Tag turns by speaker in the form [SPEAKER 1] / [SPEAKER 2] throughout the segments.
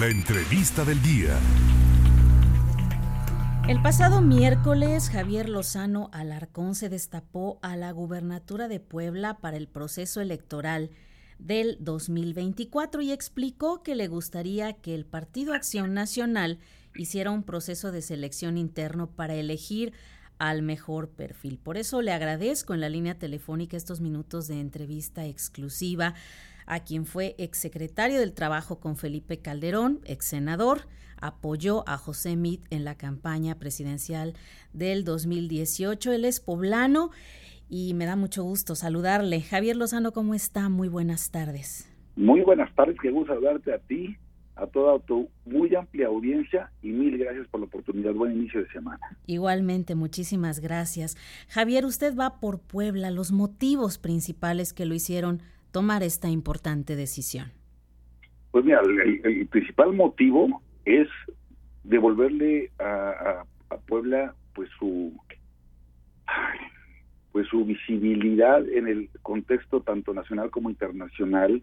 [SPEAKER 1] La entrevista del día.
[SPEAKER 2] El pasado miércoles, Javier Lozano Alarcón se destapó a la gubernatura de Puebla para el proceso electoral del 2024 y explicó que le gustaría que el Partido Acción Nacional hiciera un proceso de selección interno para elegir al mejor perfil. Por eso le agradezco en la línea telefónica estos minutos de entrevista exclusiva a quien fue exsecretario del Trabajo con Felipe Calderón, ex senador, apoyó a José Mit en la campaña presidencial del 2018. Él es poblano y me da mucho gusto saludarle. Javier Lozano, ¿cómo está? Muy buenas tardes.
[SPEAKER 3] Muy buenas tardes, qué gusto saludarte a ti, a toda tu muy amplia audiencia y mil gracias por la oportunidad. Buen inicio de semana.
[SPEAKER 2] Igualmente, muchísimas gracias. Javier, usted va por Puebla, los motivos principales que lo hicieron tomar esta importante decisión.
[SPEAKER 3] Pues mira, el principal motivo es devolverle a, Puebla pues su pues su visibilidad en el contexto tanto nacional como internacional,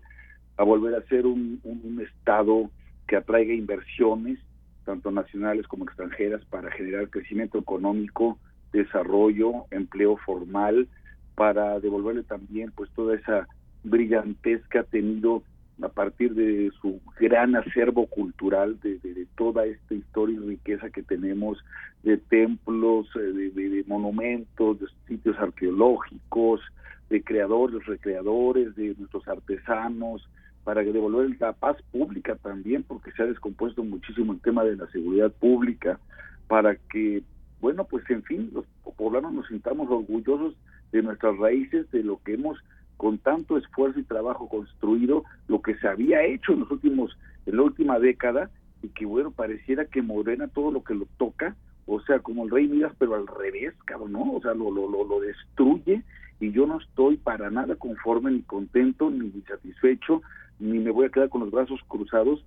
[SPEAKER 3] a volver a ser un, estado que atraiga inversiones, tanto nacionales como extranjeras, para generar crecimiento económico, desarrollo, empleo formal, para devolverle también pues toda esa brillantez que ha tenido a partir de su gran acervo cultural, de, toda esta historia y riqueza que tenemos, de templos, eh, de, monumentos, de sitios arqueológicos, de creadores, recreadores, de nuestros artesanos, para devolver la paz pública también, porque se ha descompuesto muchísimo el tema de la seguridad pública, para que, bueno, pues en fin, los poblanos nos sintamos orgullosos de nuestras raíces, de lo que hemos con tanto esfuerzo y trabajo construido lo que se había hecho en los últimos en la última década y que bueno pareciera que Morena todo lo que lo toca o sea como el rey Midas pero al revés cabrón no o sea lo lo lo, lo destruye y yo no estoy para nada conforme ni contento ni satisfecho ni me voy a quedar con los brazos cruzados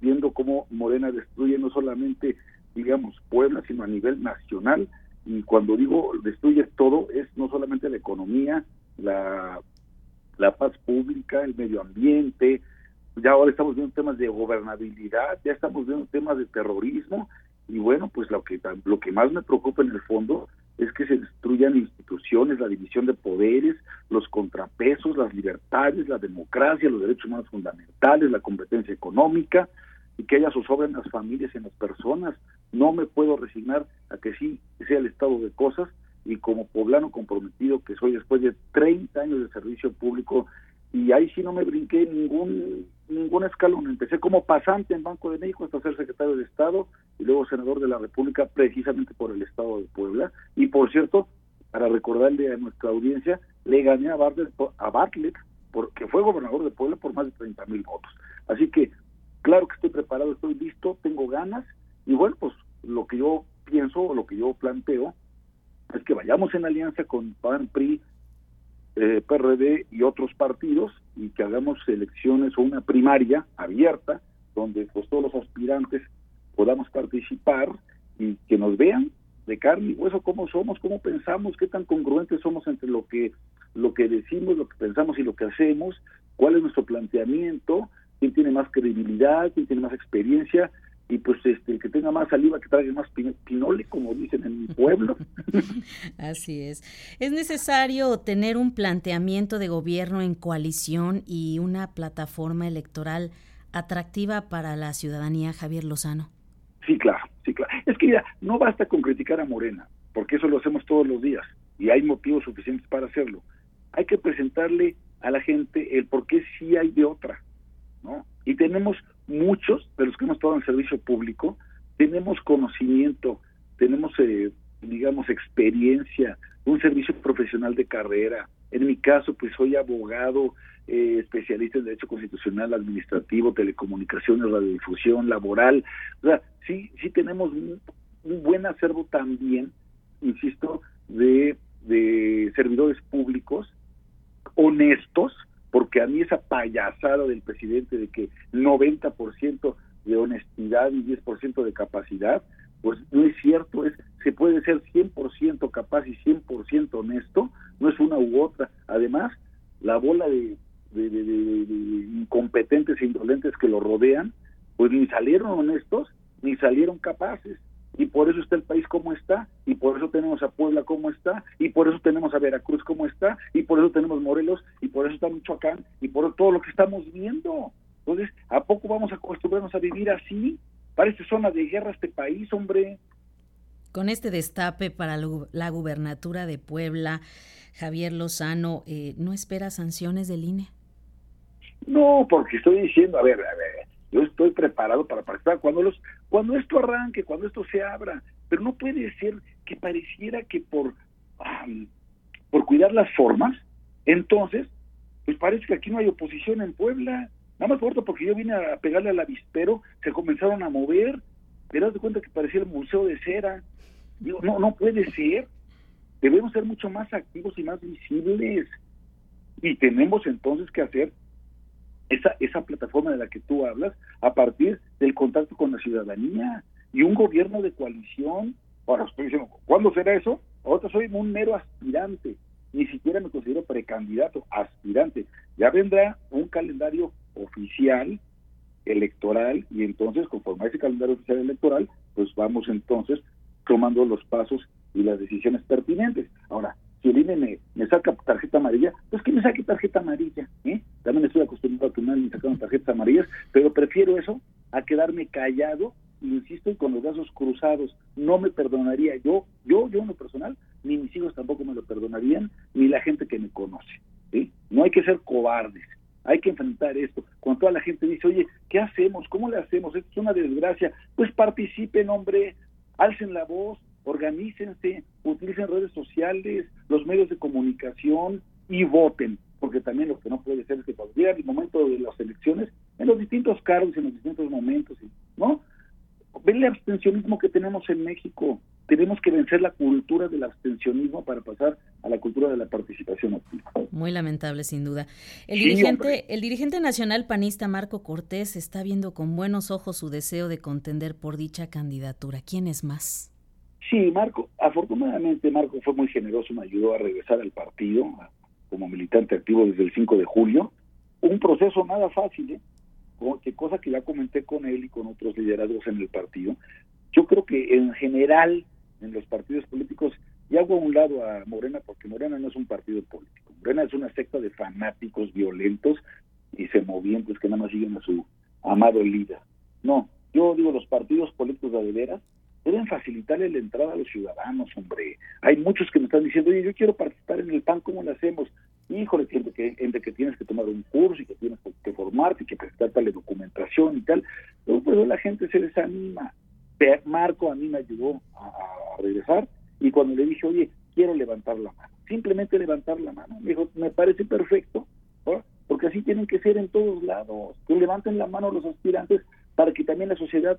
[SPEAKER 3] viendo cómo Morena destruye no solamente digamos Puebla sino a nivel nacional. Y cuando digo destruye todo es no solamente la economía la la paz pública, el medio ambiente, ya ahora estamos viendo temas de gobernabilidad, ya estamos viendo temas de terrorismo. Y bueno, pues lo que lo que más me preocupa en el fondo es que se destruyan instituciones, la división de poderes, los contrapesos, las libertades, la democracia, los derechos humanos fundamentales, la competencia económica y que haya zozobra en las familias y en las personas. No me puedo resignar a que sí sea el estado de cosas y como poblano comprometido que soy después de 30 años de servicio público y ahí sí no me brinqué ningún ningún escalón. Empecé como pasante en Banco de México hasta ser secretario de Estado y luego senador de la República precisamente por el Estado de Puebla. Y por cierto, para recordarle a nuestra audiencia, le gané a Bartlett, a Bartlett porque fue gobernador de Puebla por más de 30 mil votos. Así que claro que estoy preparado, estoy listo, tengo ganas y bueno, pues lo que yo pienso, lo que yo planteo es que vayamos en alianza con PAN, PRI, eh, PRD y otros partidos y que hagamos elecciones o una primaria abierta donde pues todos los aspirantes podamos participar y que nos vean de carne y hueso cómo somos, cómo pensamos, qué tan congruentes somos entre lo que lo que decimos, lo que pensamos y lo que hacemos, cuál es nuestro planteamiento, quién tiene más credibilidad, quién tiene más experiencia y pues este el que tenga más saliva que traiga más pinole como dicen en mi pueblo.
[SPEAKER 2] Así es. Es necesario tener un planteamiento de gobierno en coalición y una plataforma electoral atractiva para la ciudadanía Javier Lozano
[SPEAKER 3] sí claro sí claro. Es que ya no basta con criticar a Morena porque eso lo hacemos todos los días y hay motivos suficientes para hacerlo. Hay que presentarle a la gente el por qué sí hay de otra no y tenemos muchos de los que hemos estado en servicio público tenemos conocimiento, tenemos, eh, digamos, experiencia, un servicio profesional de carrera. En mi caso, pues soy abogado, eh, especialista en Derecho Constitucional, Administrativo, Telecomunicaciones, Radiodifusión, Laboral. O sea, sí, sí tenemos un, buen acervo también, insisto, de, de servidores públicos honestos, porque a mí esa payasada del presidente de que 90% de honestidad y 10% de capacidad, pues no es cierto, es se puede ser 100% capaz y 100% honesto, no es una u otra. Además, la bola de, de, incompetentes e indolentes que lo rodean, pues ni salieron honestos, ni salieron capaces. Y por eso está el país como está, y por eso tenemos a Puebla como está, y por eso tenemos a Veracruz como está, y por eso tenemos Morelos, y por eso está Michoacán, y por todo lo que estamos viendo. Entonces, ¿a poco vamos a acostumbrarnos a vivir así? Parece zona de guerra este país, hombre.
[SPEAKER 2] Con este destape para la gubernatura de Puebla, Javier Lozano, eh, ¿no espera sanciones del INE?
[SPEAKER 3] No, porque estoy diciendo, a ver, a ver, yo estoy preparado para participar cuando los cuando esto arranque, cuando esto se abra, pero no puede ser que pareciera que por por cuidar las formas, entonces, pues parece que aquí no hay oposición en Puebla. Nada más corto porque yo vine a pegarle al avispero, se comenzaron a mover, te das cuenta que parecía el museo de cera. Digo, no, no puede ser. Debemos ser mucho más activos y más visibles. Y tenemos entonces que hacer esa, esa plataforma de la que tú hablas a partir del contacto con la ciudadanía y un gobierno de coalición. Ahora estoy diciendo, ¿cuándo será eso? Ahora soy un mero aspirante, ni siquiera me considero precandidato, aspirante. Ya vendrá un calendario oficial electoral y entonces conforme a ese calendario oficial electoral, pues vamos entonces tomando los pasos y las decisiones pertinentes. Ahora, si el INE me, saca tarjeta amarilla, pues que me saque tarjeta amarilla. ¿eh? También estoy acostumbrado a que me sacan tarjetas amarillas, pero prefiero eso a quedarme callado, insisto, y con los brazos cruzados. No me perdonaría yo, yo, yo en lo personal, ni mis hijos tampoco me lo perdonarían, ni la gente que me conoce. ¿sí? No hay que ser cobardes. Hay que enfrentar esto. Cuando toda la gente dice, oye, ¿qué hacemos? ¿Cómo le hacemos? Esto es una desgracia. Pues participen, hombre, alcen la voz, organícense, utilicen redes sociales, los medios de comunicación y voten, porque también lo que no puede ser es que cuando llega el momento de las elecciones, en los distintos cargos, en los distintos momentos, ¿no? Ven el abstencionismo que tenemos en México. Tenemos que vencer la cultura del abstencionismo para pasar a la cultura de la participación activa.
[SPEAKER 2] Muy lamentable, sin duda. El dirigente, el dirigente nacional panista Marco Cortés está viendo con buenos ojos su deseo de contender por dicha candidatura. ¿Quién es más?
[SPEAKER 3] Sí, Marco, afortunadamente Marco fue muy generoso, me ayudó a regresar al partido como militante activo desde el 5 de julio. Un proceso nada fácil, ¿eh? que cosa que ya comenté con él y con otros liderazgos en el partido. Yo creo que en general en los partidos políticos, y hago a un lado a Morena porque Morena no es un partido político, Morena es una secta de fanáticos violentos y semovientes que nada más siguen a su amado líder. No, yo digo los partidos políticos de veras deben facilitarle la entrada a los ciudadanos, hombre. Hay muchos que me están diciendo, oye, yo quiero participar en el PAN, ¿cómo lo hacemos? Híjole, entre que, entre que tienes que tomar un curso y que tienes que formarte y que presentar tal documentación y tal. Pero pues la gente se desanima. Marco a mí me ayudó a, regresar y cuando le dije, oye, quiero levantar la mano, simplemente levantar la mano, me dijo, me parece perfecto, porque así tienen que ser en todos lados, que levanten la mano los aspirantes para que también la sociedad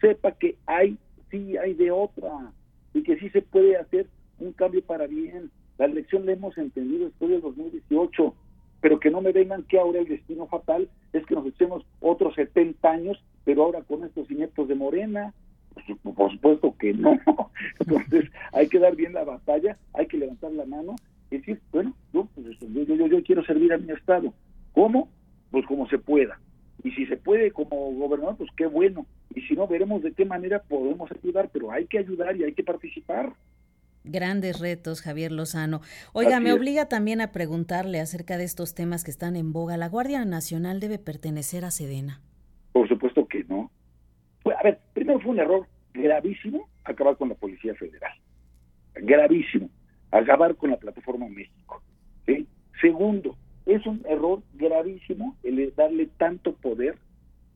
[SPEAKER 3] sepa que hay sí hay de otra y que sí se puede hacer un cambio para bien. La elección la hemos entendido después del 2018, pero que no me vengan que ahora el destino fatal es que nos echemos otros 70 años, pero ahora con estos ineptos de Morena. Pues, por supuesto que no. Entonces hay que dar bien la batalla, hay que levantar la mano y decir, bueno, yo, pues, yo, yo, yo quiero servir a mi Estado. ¿Cómo? Pues como se pueda. Y si se puede como gobernador, pues qué bueno y si no, veremos de qué manera podemos ayudar, pero hay que ayudar y hay que participar.
[SPEAKER 2] Grandes retos, Javier Lozano. Oiga, me obliga también a preguntarle acerca de estos temas que están en boga. ¿La Guardia Nacional debe pertenecer a Sedena?
[SPEAKER 3] Por supuesto que no. a ver, primero fue un error gravísimo acabar con la Policía Federal. Gravísimo. Acabar con la Plataforma México. Segundo, es un error gravísimo el darle tanto poder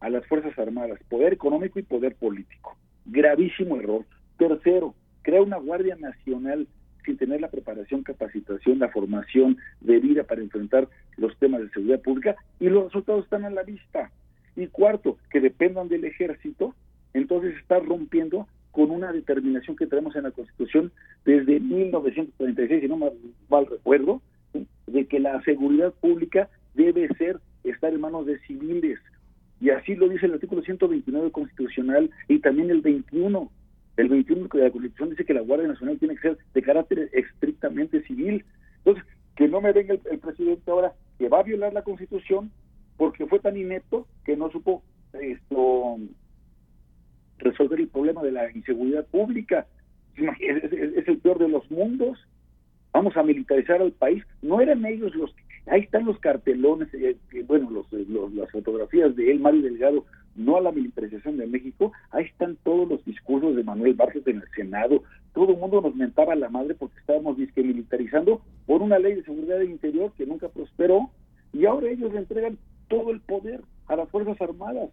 [SPEAKER 3] a las Fuerzas Armadas, poder económico y poder político. Gravísimo error. Tercero, crea una Guardia Nacional sin tener la preparación, capacitación, la formación debida para enfrentar los temas de seguridad pública y los resultados están a la vista. Y cuarto, que dependan del ejército, entonces está rompiendo con una determinación que tenemos en la Constitución desde 1936, si no mal, recuerdo, de que la seguridad pública debe ser estar en manos de civiles, y así lo dice el artículo 129 constitucional y también el 21. El 21 de la Constitución dice que la Guardia Nacional tiene que ser de carácter estrictamente civil. Entonces, que no me venga el, presidente ahora que va a violar la Constitución porque fue tan inepto que no supo esto resolver el problema de la inseguridad pública. Es, es, el peor de los mundos. Vamos a militarizar al país. No eran ellos los que... Ahí están los cartelones, eh, bueno, los, las fotografías de él, Mario Delgado, no a la militarización de México. Ahí están todos los discursos de Manuel Barces en el Senado. Todo el mundo nos mentaba la madre porque estábamos disque militarizando por una ley de seguridad interior que nunca prosperó y ahora ellos le entregan todo el poder a las Fuerzas Armadas.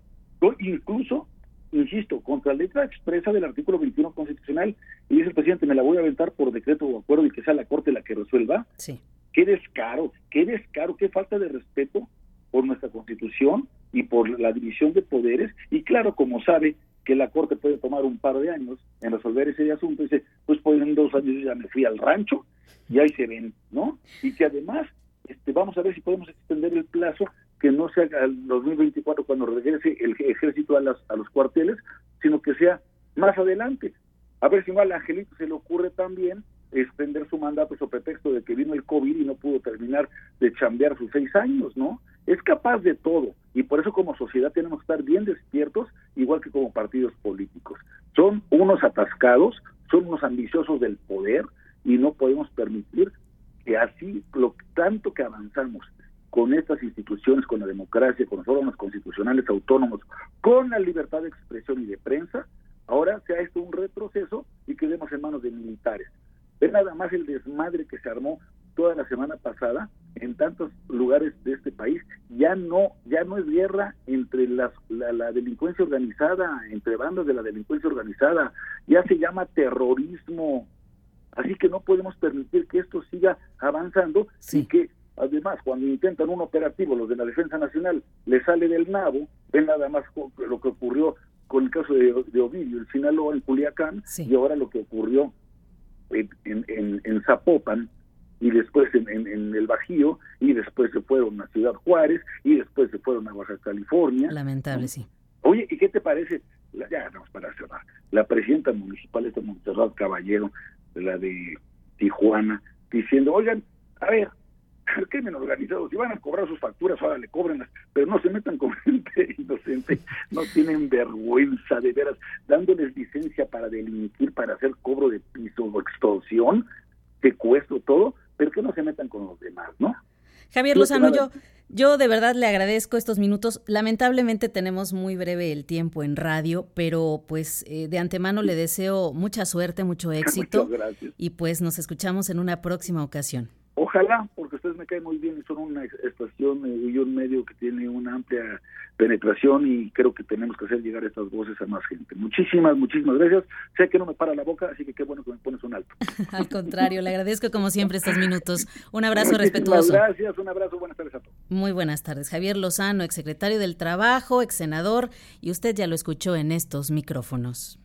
[SPEAKER 3] Incluso insisto, contra la letra expresa del artículo 21 constitucional, y dice el presidente, me la voy a aventar por decreto o acuerdo y que sea la Corte la que resuelva.
[SPEAKER 2] Sí.
[SPEAKER 3] Qué descaro, qué descaro, qué falta de respeto por nuestra Constitución y por la división de poderes. Y claro, como sabe que la Corte puede tomar un par de años en resolver ese asunto, dice, pues pues en dos años ya me fui al rancho y ahí se ven, ¿no? Y que además este, vamos a ver si podemos extender el plazo que no sea el 2024 cuando regrese el ejército a, las, a los cuarteles, sino que sea más adelante. A ver si a Angelito se le ocurre también extender su mandato sobre pretexto de que vino el COVID y no pudo terminar de chambear sus seis años, ¿no? Es capaz de todo y por eso como sociedad tenemos que estar bien despiertos, igual que como partidos políticos. Son unos atascados, son unos ambiciosos del poder y no podemos permitir que así, lo tanto que avanzamos con estas instituciones, con la democracia, con los órganos constitucionales autónomos, con la libertad de expresión y de prensa, ahora sea esto un retroceso y quedemos en manos de militares. Ve nada más el desmadre que se armó toda la semana pasada en tantos lugares de este país. Ya no, ya no es guerra entre las, la, la delincuencia organizada, entre bandas de la delincuencia organizada, ya se llama terrorismo. Así que no podemos permitir que esto siga avanzando y que Además, cuando intentan un operativo, los de la Defensa Nacional, le sale del nabo, ven nada más lo que ocurrió con el caso de, Ovidio, el Sinaloa, en Culiacán, y ahora lo que ocurrió en, en, en, Zapopan, y después en, en, el Bajío, y después se fueron a Ciudad Juárez, y después se fueron a Baja California.
[SPEAKER 2] Lamentable, sí.
[SPEAKER 3] Oye, ¿y qué te parece? ya, vamos para cerrar. La presidenta municipal de Montserrat Caballero, la de Tijuana, diciendo, oigan, a ver, el crimen organizado, si van a cobrar sus facturas, ahora le cobrenlas, pero no se metan con gente inocente, no tienen vergüenza de veras, dándoles licencia para delinquir, para hacer cobro de piso o extorsión, secuestro, todo, pero que no se metan con los demás, ¿no?
[SPEAKER 2] Javier Lozano, yo, yo de verdad le agradezco estos minutos. Lamentablemente tenemos muy breve el tiempo en radio, pero pues eh, de antemano le deseo mucha suerte, mucho éxito. Y pues nos escuchamos en una próxima ocasión.
[SPEAKER 3] Ojalá, porque ustedes me caen muy bien y son una estación y un medio que tiene una amplia penetración y creo que tenemos que hacer llegar estas voces a más gente. Muchísimas, muchísimas gracias. Sé que no me para la boca, así que qué bueno que me pones un alto.
[SPEAKER 2] Al contrario, le agradezco como siempre estos minutos. Un abrazo respetuoso.
[SPEAKER 3] Gracias, un abrazo, buenas tardes a todos.
[SPEAKER 2] Muy buenas tardes. Javier Lozano, exsecretario del Trabajo, ex senador, y usted ya lo escuchó en estos micrófonos.